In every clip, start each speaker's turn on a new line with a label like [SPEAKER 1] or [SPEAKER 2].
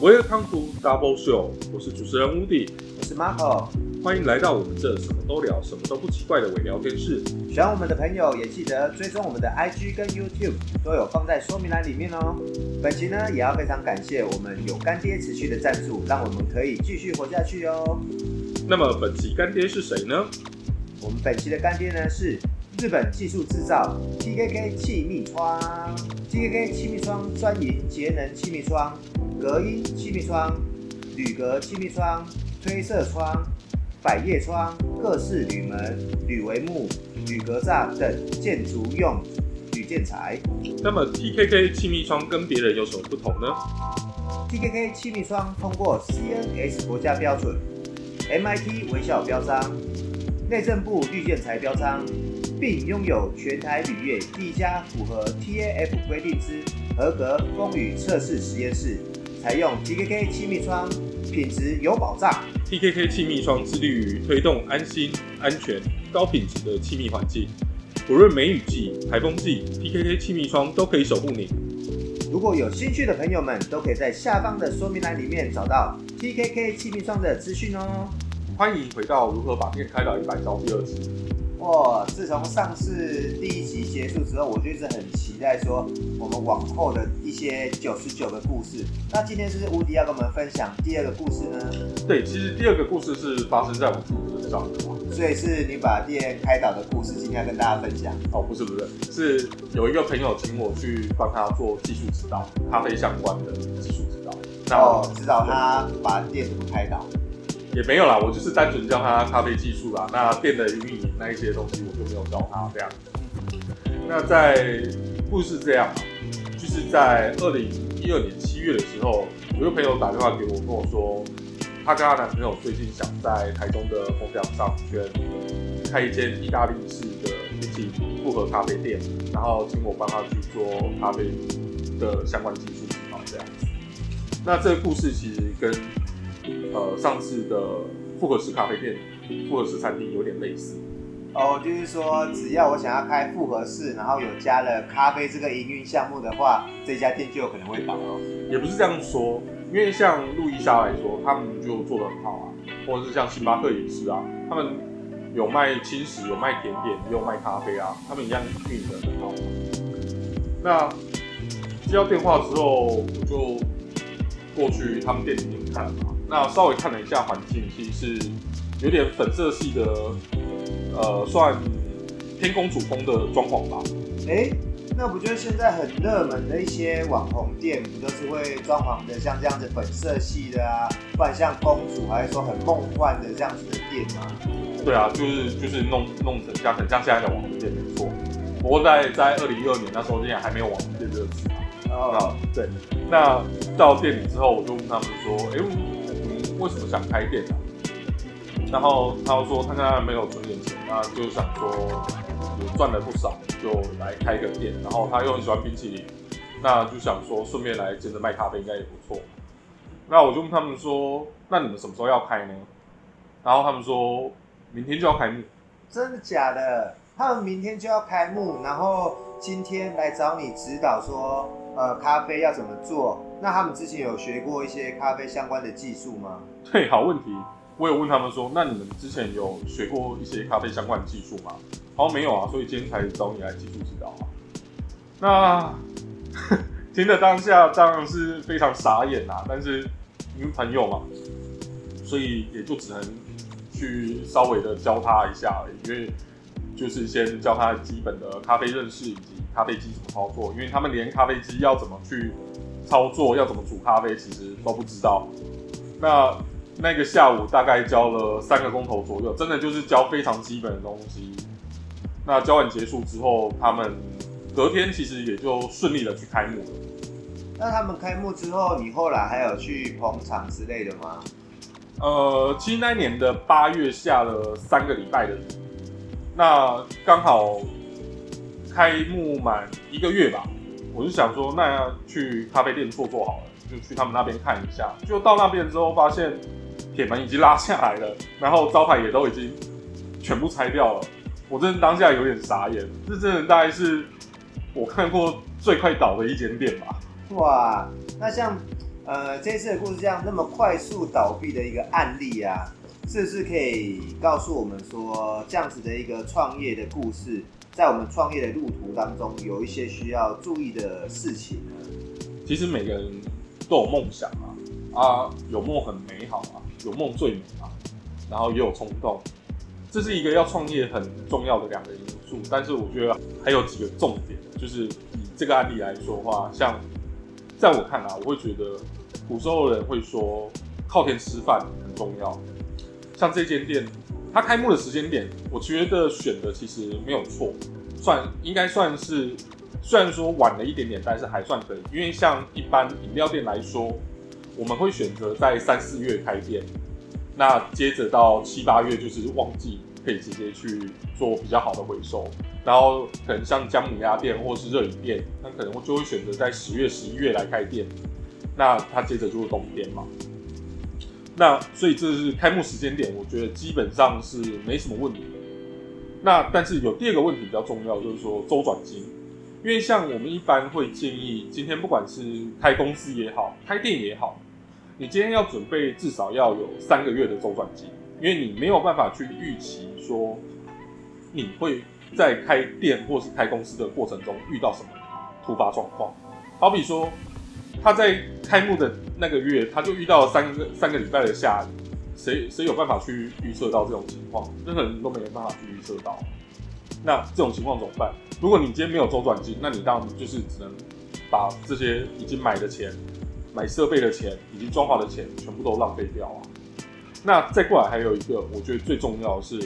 [SPEAKER 1] Welcome to Double Show，我是主持人 Woody，
[SPEAKER 2] 我是 Marco。
[SPEAKER 1] 欢迎来到我们这什么都聊、什么都不奇怪的伪聊天室。
[SPEAKER 2] 喜欢我们的朋友也记得追踪我们的 IG 跟 YouTube，都有放在说明栏里面哦。本期呢，也要非常感谢我们有干爹持续的赞助，让我们可以继续活下去哦。
[SPEAKER 1] 那么本期干爹是谁呢？
[SPEAKER 2] 我们本期的干爹呢是日本技术制造 TKK 气密窗，TKK 气密窗专营节能气密窗、隔音气密窗、铝隔气密窗、推射窗。百叶窗、各式铝门、铝帷幕、铝格栅等建筑用铝建材。
[SPEAKER 1] 那么 TKK 气密窗跟别人有什么不同呢
[SPEAKER 2] ？TKK 气密窗通过 CNS 国家标准、MIT 微笑标章、内政部绿建材标章，并拥有全台铝业第一家符合 TAF 规定之合格风雨测试实验室，采用 TKK 气密窗，品质有保障。
[SPEAKER 1] TKK 气密窗致力于推动安心、安全、高品质的气密环境。无论梅雨季、台风季，TKK 气密窗都可以守护你。
[SPEAKER 2] 如果有兴趣的朋友们，都可以在下方的说明栏里面找到 TKK 气密窗的资讯哦。
[SPEAKER 1] 欢迎回到如何把店开到一百招第二集。
[SPEAKER 2] 哇！自从上次第一集结束之后，我就一直很期待说我们往后的一些九十九个故事。那今天是无敌要跟我们分享第二个故事呢？
[SPEAKER 1] 对，其实第二个故事是发生在我自己身上的嘛。
[SPEAKER 2] 所以是你把店开导的故事，今天要跟大家分享。
[SPEAKER 1] 哦，不是不是，是有一个朋友请我去帮他做技术指导，咖啡相关的技术指导。
[SPEAKER 2] 哦，指导他把店怎么开导。
[SPEAKER 1] 也没有啦，我就是单纯教他咖啡技术啦。那店的运营那一些东西，我就没有教他这样。那在故事这样啊，就是在二零一二年七月的时候，有个朋友打电话给我，跟我说，她跟她男朋友最近想在台中的红墙商圈开一间意大利式的冰淇淋复合咖啡店，然后请我帮他去做咖啡的相关技术指导这样子。那这个故事其实跟呃，上次的复合式咖啡店、复合式餐厅有点类似
[SPEAKER 2] 哦，就是说只要我想要开复合式，然后有加了咖啡这个营运项目的话，这家店就有可能会倒哦。
[SPEAKER 1] 也不是这样说，因为像路易莎来说，他们就做的很好啊，或者是像星巴克也是啊，他们有卖轻食，有卖甜点，也有卖咖啡啊，他们一样运营的很好。那接到电话之后，我就过去他们店里面看了嘛。那稍微看了一下环境，其实是有点粉色系的，呃，算天公主风的装潢吧。
[SPEAKER 2] 哎，那不就是现在很热门的一些网红店，不都是会装潢的像这样子粉色系的啊？不然像公主，还是说很梦幻的这样子的店吗？
[SPEAKER 1] 对啊，就是就是弄弄成像很像现在的网红店没错。不过在在二零一二年那时候，竟然还没有网红店这个词啊。哦，对。那到店里之后，我就问他们说，哎。为什么想开店呢？然后他说他现在没有存点钱，那就想说也赚了不少，就来开个店。然后他又很喜欢冰淇淋，那就想说顺便来接着卖咖啡应该也不错。那我就问他们说，那你们什么时候要开呢？然后他们说明天就要开幕。
[SPEAKER 2] 真的假的？他们明天就要开幕，然后今天来找你指导说，呃，咖啡要怎么做？那他们之前有学过一些咖啡相关的技术吗？
[SPEAKER 1] 对，好问题。我有问他们说，那你们之前有学过一些咖啡相关的技术吗？好像没有啊，所以今天才找你来技术指导啊。那 听的当下当然是非常傻眼啊，但是因为朋友嘛，所以也就只能去稍微的教他一下而已，因为就是先教他基本的咖啡认识以及咖啡机怎么操作，因为他们连咖啡机要怎么去。操作要怎么煮咖啡，其实都不知道。那那个下午大概教了三个钟头左右，真的就是教非常基本的东西。那教完结束之后，他们隔天其实也就顺利的去开幕了。
[SPEAKER 2] 那他们开幕之后，你后来还有去捧场之类的吗？
[SPEAKER 1] 呃，其实那年的八月下了三个礼拜的雨，那刚好开幕满一个月吧。我就想说，那要去咖啡店坐坐好了，就去他们那边看一下。就到那边之后，发现铁门已经拉下来了，然后招牌也都已经全部拆掉了。我真的当下有点傻眼，这真的大概是我看过最快倒的一间店吧。
[SPEAKER 2] 哇，那像呃，这次的故事这样那么快速倒闭的一个案例啊，是不是可以告诉我们说，这样子的一个创业的故事，在我们创业的路途当中，有一些需要注意的事情呢？
[SPEAKER 1] 其实每个人都有梦想啊，啊，有梦很美好啊，有梦最美啊，然后也有冲动，这是一个要创业很重要的两个因素。但是我觉得还有几个重点，就是以这个案例来说的话，像在我看来，我会觉得古时候的人会说靠天吃饭很重要。像这间店，它开幕的时间点，我觉得选的其实没有错，算应该算是。虽然说晚了一点点，但是还算可以。因为像一般饮料店来说，我们会选择在三四月开店，那接着到七八月就是旺季，可以直接去做比较好的回收。然后可能像姜母鸭店或是热饮店，那可能就会选择在十月、十一月来开店。那它接着就是冬天嘛。那所以这是开幕时间点，我觉得基本上是没什么问题。那但是有第二个问题比较重要，就是说周转金。因为像我们一般会建议，今天不管是开公司也好，开店也好，你今天要准备至少要有三个月的周转金，因为你没有办法去预期说你会在开店或是开公司的过程中遇到什么突发状况。好比说他在开幕的那个月，他就遇到三个三个礼拜的下雨，谁谁有办法去预测到这种情况？任何人都没有办法去预测到。那这种情况怎么办？如果你今天没有周转金，那你当然就是只能把这些已经买的钱、买设备的钱、已经装潢的钱全部都浪费掉啊。那再过来还有一个，我觉得最重要的是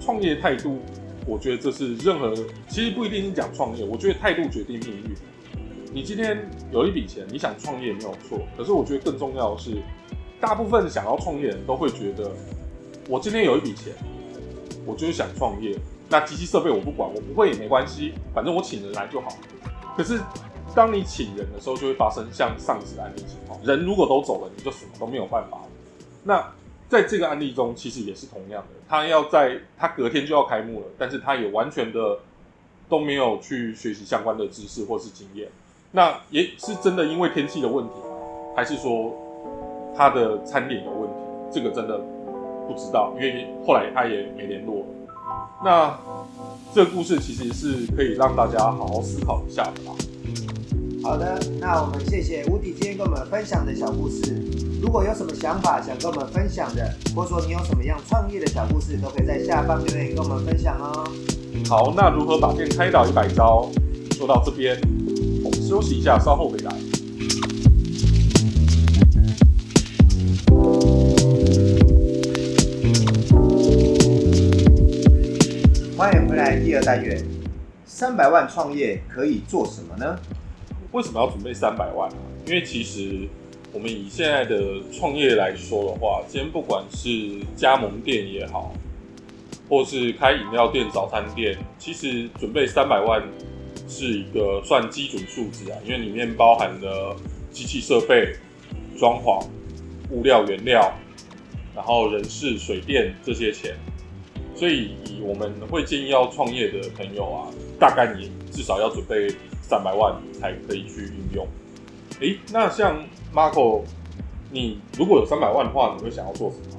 [SPEAKER 1] 创业态度。我觉得这是任何其实不一定是讲创业，我觉得态度决定命运。你今天有一笔钱，你想创业没有错，可是我觉得更重要的是，大部分想要创业人都会觉得，我今天有一笔钱，我就是想创业。那机器设备我不管，我不会也没关系，反正我请人来就好。可是当你请人的时候，就会发生像上次的案例情况，人如果都走了，你就什么都没有办法了。那在这个案例中，其实也是同样的，他要在他隔天就要开幕了，但是他也完全的都没有去学习相关的知识或是经验。那也是真的因为天气的问题，还是说他的餐点有问题？这个真的不知道，因为后来他也没联络。那这个故事其实是可以让大家好好思考一下的啦。
[SPEAKER 2] 好的，那我们谢谢吴迪今天跟我们分享的小故事。如果有什么想法想跟我们分享的，或者说你有什么样创业的小故事，都可以在下方留言跟我们分享哦。
[SPEAKER 1] 好，那如何把店开到一百招？说到这边，休息一下，稍后回来。
[SPEAKER 2] 欢迎回来，第二单元，三百万创业可以做什么呢？
[SPEAKER 1] 为什么要准备三百万呢？因为其实我们以现在的创业来说的话，今天不管是加盟店也好，或是开饮料店、早餐店，其实准备三百万是一个算基准数字啊，因为里面包含了机器设备、装潢、物料原料，然后人事、水电这些钱。所以，以我们会建议要创业的朋友啊，大概你至少要准备三百万才可以去运用。诶，那像 Marco，你如果有三百万的话，你会想要做什么？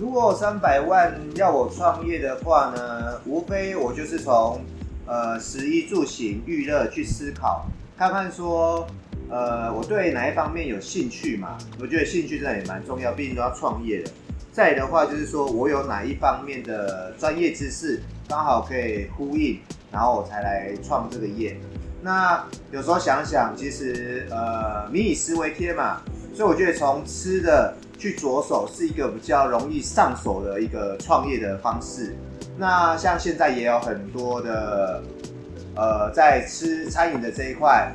[SPEAKER 2] 如果三百万要我创业的话呢，无非我就是从呃食衣住行娱乐去思考，看看说呃我对哪一方面有兴趣嘛？我觉得兴趣真的也蛮重要，毕竟都要创业的。再的话就是说我有哪一方面的专业知识刚好可以呼应，然后我才来创这个业。那有时候想想，其实呃，民以食为天嘛，所以我觉得从吃的去着手是一个比较容易上手的一个创业的方式。那像现在也有很多的呃，在吃餐饮的这一块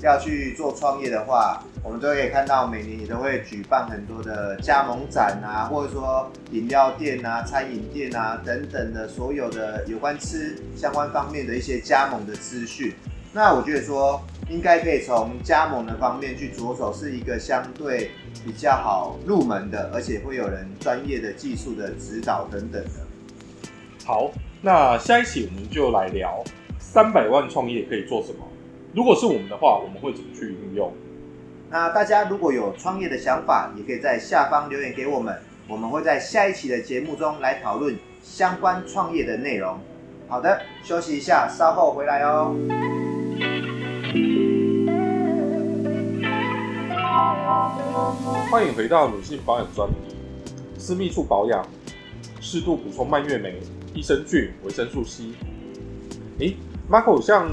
[SPEAKER 2] 要去做创业的话。我们都可以看到，每年也都会举办很多的加盟展啊，或者说饮料店啊、餐饮店啊等等的所有的有关吃相关方面的一些加盟的资讯。那我觉得说，应该可以从加盟的方面去着手，是一个相对比较好入门的，而且会有人专业的技术的指导等等的。
[SPEAKER 1] 好，那下一期我们就来聊三百万创业可以做什么。如果是我们的话，我们会怎么去运用？
[SPEAKER 2] 那大家如果有创业的想法，也可以在下方留言给我们，我们会在下一期的节目中来讨论相关创业的内容。好的，休息一下，稍后回来哦。
[SPEAKER 1] 欢迎回到女性保养专题，私密处保养，适度补充蔓越莓、益生菌、维生素 C。诶 m a r c o 像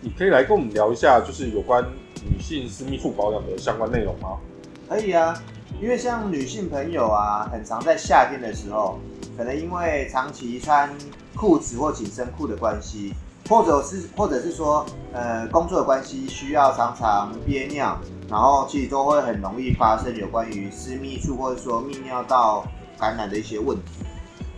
[SPEAKER 1] 你可以来跟我们聊一下，就是有关女性私密处保养的相关内容吗？
[SPEAKER 2] 可以啊，因为像女性朋友啊，很常在夏天的时候，可能因为长期穿裤子或紧身裤的关系，或者是或者是说，呃，工作的关系需要常常憋尿，然后其实都会很容易发生有关于私密处或者说泌尿道感染的一些问题。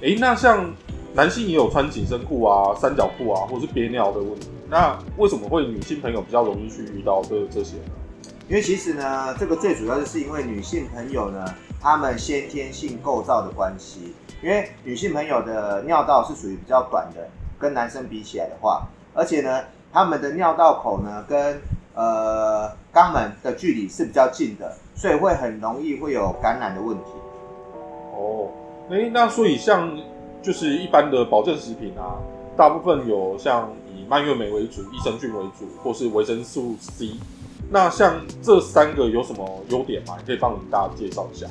[SPEAKER 1] 诶，那像男性也有穿紧身裤啊、三角裤啊，或是憋尿的问题，那为什么会女性朋友比较容易去遇到这这些呢？
[SPEAKER 2] 因为其实呢，这个最主要就是因为女性朋友呢，她们先天性构造的关系。因为女性朋友的尿道是属于比较短的，跟男生比起来的话，而且呢，他们的尿道口呢跟呃肛门的距离是比较近的，所以会很容易会有感染的问题。
[SPEAKER 1] 哦，诶，那所以像就是一般的保健食品啊，大部分有像以蔓越莓为主、益生菌为主，或是维生素 C。那像这三个有什么优点吗？你可以帮我们大家介绍一下？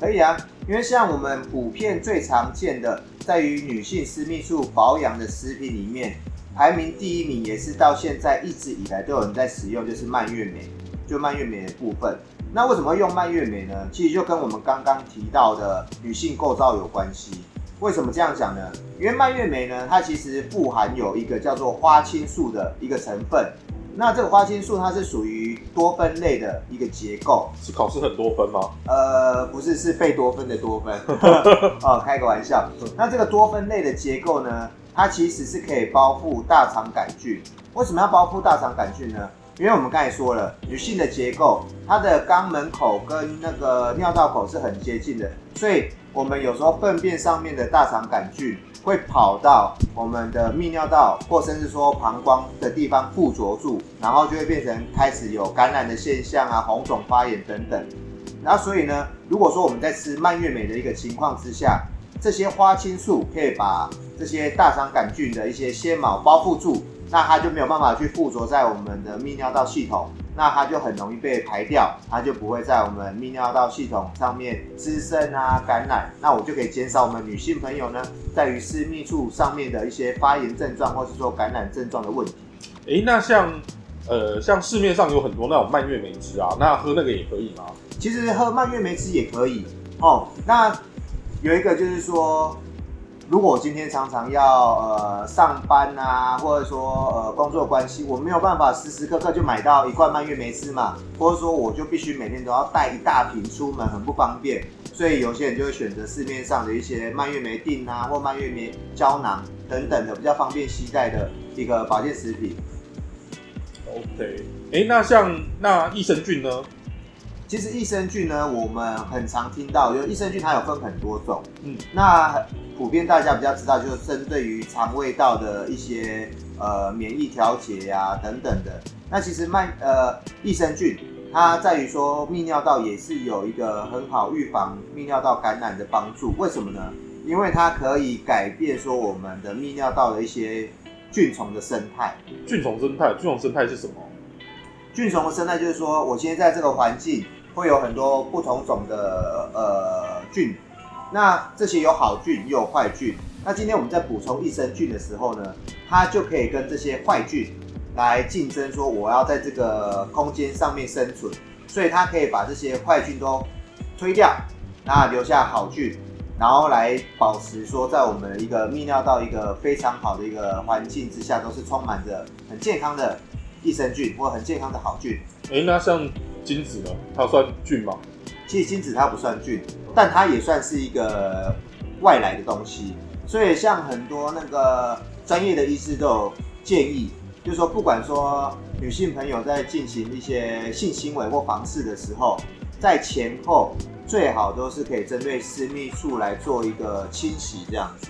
[SPEAKER 2] 可以啊，因为像我们普遍最常见的，在于女性私密处保养的食品里面，排名第一名也是到现在一直以来都有人在使用，就是蔓越莓，就蔓越莓的部分。那为什么用蔓越莓呢？其实就跟我们刚刚提到的女性构造有关系。为什么这样讲呢？因为蔓越莓呢，它其实富含有一个叫做花青素的一个成分。那这个花青素它是属于多酚类的一个结构，
[SPEAKER 1] 是考试很多分吗？
[SPEAKER 2] 呃，不是，是贝多芬的多酚。哦，开个玩笑。那这个多酚类的结构呢，它其实是可以包覆大肠杆菌。为什么要包覆大肠杆菌呢？因为我们刚才说了，女性的结构，它的肛门口跟那个尿道口是很接近的，所以我们有时候粪便上面的大肠杆菌会跑到我们的泌尿道，或甚至说膀胱的地方附着住，然后就会变成开始有感染的现象啊，红肿发炎等等。然后所以呢，如果说我们在吃蔓越莓的一个情况之下，这些花青素可以把这些大肠杆菌的一些纤毛包覆住。那它就没有办法去附着在我们的泌尿道系统，那它就很容易被排掉，它就不会在我们泌尿道系统上面滋生啊感染，那我就可以减少我们女性朋友呢在于私密处上面的一些发炎症状或是说感染症状的问题。
[SPEAKER 1] 诶，那像呃像市面上有很多那种蔓越莓汁啊，那喝那个也可以吗？
[SPEAKER 2] 其实喝蔓越莓汁也可以哦。那有一个就是说。如果我今天常常要呃上班啊，或者说呃工作关系，我没有办法时时刻刻就买到一罐蔓越莓汁嘛，或者说我就必须每天都要带一大瓶出门，很不方便，所以有些人就会选择市面上的一些蔓越莓锭啊，或蔓越莓胶囊等等的比较方便携带的一个保健食品。
[SPEAKER 1] OK，哎，那像那益生菌呢？
[SPEAKER 2] 其实益生菌呢，我们很常听到，就益生菌它有分很多种，嗯，那。普遍大家比较知道，就是针对于肠胃道的一些呃免疫调节呀等等的。那其实麦呃益生菌，它在于说泌尿道也是有一个很好预防泌尿道感染的帮助。为什么呢？因为它可以改变说我们的泌尿道的一些菌虫的生态。
[SPEAKER 1] 菌虫生态，菌虫生态是什么？
[SPEAKER 2] 菌虫的生态就是说，我现在在这个环境会有很多不同种的呃菌。那这些有好菌也有坏菌，那今天我们在补充益生菌的时候呢，它就可以跟这些坏菌来竞争，说我要在这个空间上面生存，所以它可以把这些坏菌都推掉，那留下好菌，然后来保持说在我们一个泌尿道一个非常好的一个环境之下，都是充满着很健康的益生菌或很健康的好菌。
[SPEAKER 1] 哎，那像精子呢？它算菌吗？
[SPEAKER 2] 其实精子它不算菌。但它也算是一个外来的东西，所以像很多那个专业的医师都有建议，就是说，不管说女性朋友在进行一些性行为或房事的时候，在前后最好都是可以针对私密处来做一个清洗，这样子。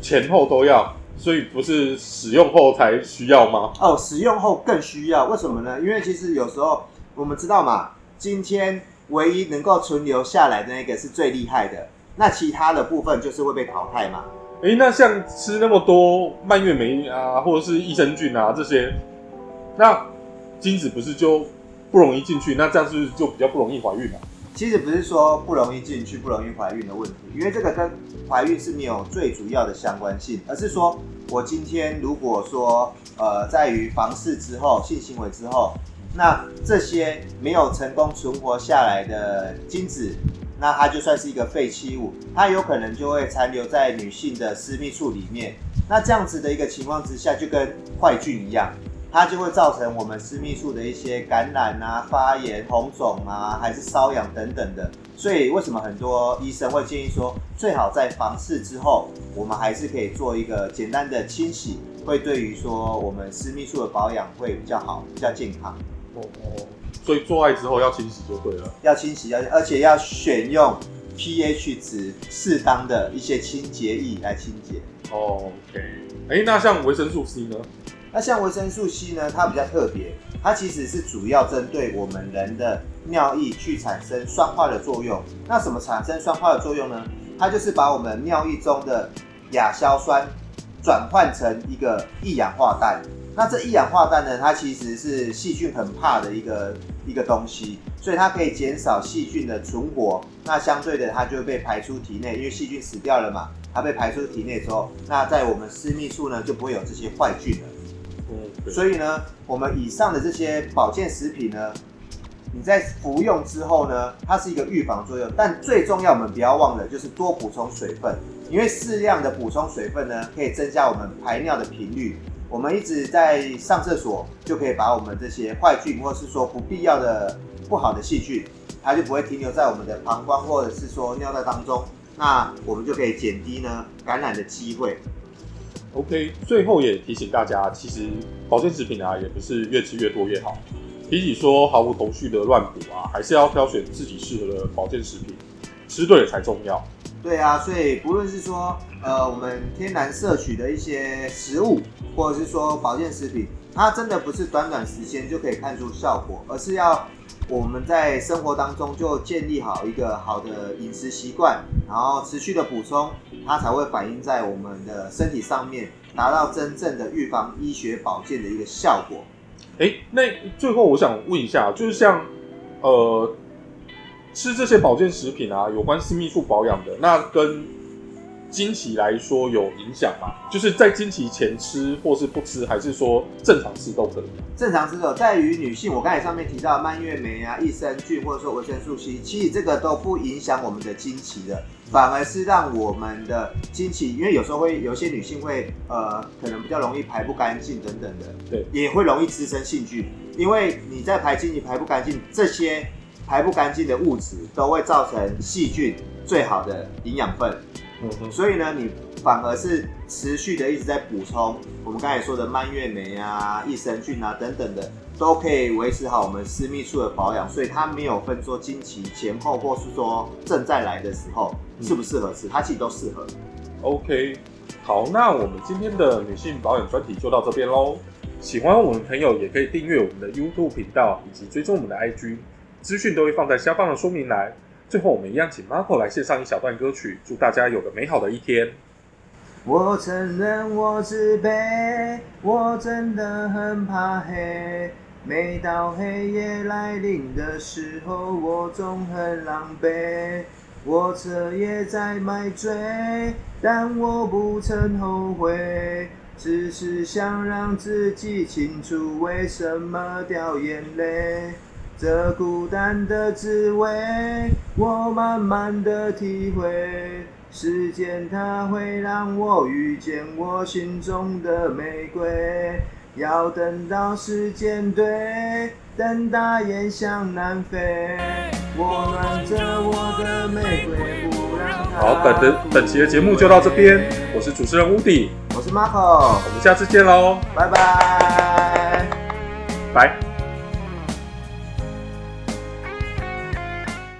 [SPEAKER 1] 前后都要，所以不是使用后才需要吗？
[SPEAKER 2] 哦，使用后更需要，为什么呢？因为其实有时候。我们知道嘛，今天唯一能够存留下来的那个是最厉害的，那其他的部分就是会被淘汰嘛。
[SPEAKER 1] 诶，那像吃那么多蔓越莓啊，或者是益生菌啊这些，那精子不是就不容易进去？那这样是不是就比较不容易怀孕了、
[SPEAKER 2] 其实不是说不容易进去、不容易怀孕的问题，因为这个跟怀孕是没有最主要的相关性，而是说我今天如果说呃在于房事之后、性行为之后，那这些没有成功存活下来的精子，那它就算是一个废弃物，它有可能就会残留在女性的私密处里面。那这样子的一个情况之下，就跟坏菌一样，它就会造成我们私密处的一些感染啊、发炎、红肿啊，还是瘙痒等等的。所以为什么很多医生会建议说，最好在房事之后，我们还是可以做一个简单的清洗，会对于说我们私密处的保养会比较好、比较健康。
[SPEAKER 1] 哦哦，所以做爱之后要清洗就对了。
[SPEAKER 2] 要清洗，要而且要选用 pH 值适当的一些清洁液来清洁。
[SPEAKER 1] 哦 OK，哎、那像维生素 C 呢？
[SPEAKER 2] 那像维生素 C 呢，它比较特别，它其实是主要针对我们人的尿液去产生酸化的作用。那什么产生酸化的作用呢？它就是把我们尿液中的亚硝酸转换成一个一氧化氮。那这一氧化氮呢，它其实是细菌很怕的一个一个东西，所以它可以减少细菌的存活。那相对的，它就会被排出体内，因为细菌死掉了嘛，它被排出体内之后，那在我们私密处呢就不会有这些坏菌了。
[SPEAKER 1] 嗯，
[SPEAKER 2] 所以呢，我们以上的这些保健食品呢，你在服用之后呢，它是一个预防作用，但最重要我们不要忘了，就是多补充水分，因为适量的补充水分呢，可以增加我们排尿的频率。我们一直在上厕所，就可以把我们这些坏菌，或者是说不必要的不好的细菌，它就不会停留在我们的膀胱或者是说尿道当中，那我们就可以减低呢感染的机会。
[SPEAKER 1] OK，最后也提醒大家，其实保健食品啊，也不是越吃越多越好。比起说毫无头绪的乱补啊，还是要挑选自己适合的保健食品，吃对了才重要。
[SPEAKER 2] 对啊，所以不论是说呃我们天然摄取的一些食物，或者是说保健食品，它真的不是短短时间就可以看出效果，而是要我们在生活当中就建立好一个好的饮食习惯，然后持续的补充，它才会反映在我们的身体上面，达到真正的预防医学保健的一个效果。
[SPEAKER 1] 哎，那最后我想问一下，就是像呃吃这些保健食品啊，有关私密处保养的，那跟经期来说有影响吗？就是在经期前吃，或是不吃，还是说正常吃都可以？
[SPEAKER 2] 正常吃的在于女性，我刚才上面提到蔓越莓啊、益生菌或者说维生素 C，其实这个都不影响我们的经期的，反而是让我们的经期，因为有时候会有些女性会呃可能比较容易排不干净等等的，
[SPEAKER 1] 对，
[SPEAKER 2] 也会容易滋生性菌，因为你在排经期排不干净，这些排不干净的物质都会造成细菌最好的营养分，
[SPEAKER 1] 嗯，
[SPEAKER 2] 所以呢，你反而是持续的一直在补充我们刚才说的蔓越莓啊、益生菌啊等等的，都可以维持好我们私密处的保养。所以它没有分说经期前后，或是说正在来的时候适不适合吃，它其实都适合。
[SPEAKER 1] OK，好，那我们今天的女性保养专题就到这边喽。喜欢我们的朋友也可以订阅我们的 YouTube 频道，以及追踪我们的 IG，资讯都会放在下方的说明栏。最后，我们一样请 Marco 来献上一小段歌曲，祝大家有个美好的一天。
[SPEAKER 2] 我承认我自卑，我真的很怕黑。每到黑夜来临的时候，我总很狼狈。我彻夜在买醉，但我不曾后悔，只是想让自己清楚为什么掉眼泪。这孤单的滋味，我慢慢的体会。时间它会让我遇见我心中的玫瑰，要等到时间对，等大雁向南飞。我暖着我的玫瑰，不让它。
[SPEAKER 1] 好，本的本期的节目就到这边，我是主持人乌迪，
[SPEAKER 2] 我是 Marco，
[SPEAKER 1] 我们下次见喽。
[SPEAKER 2] 拜拜。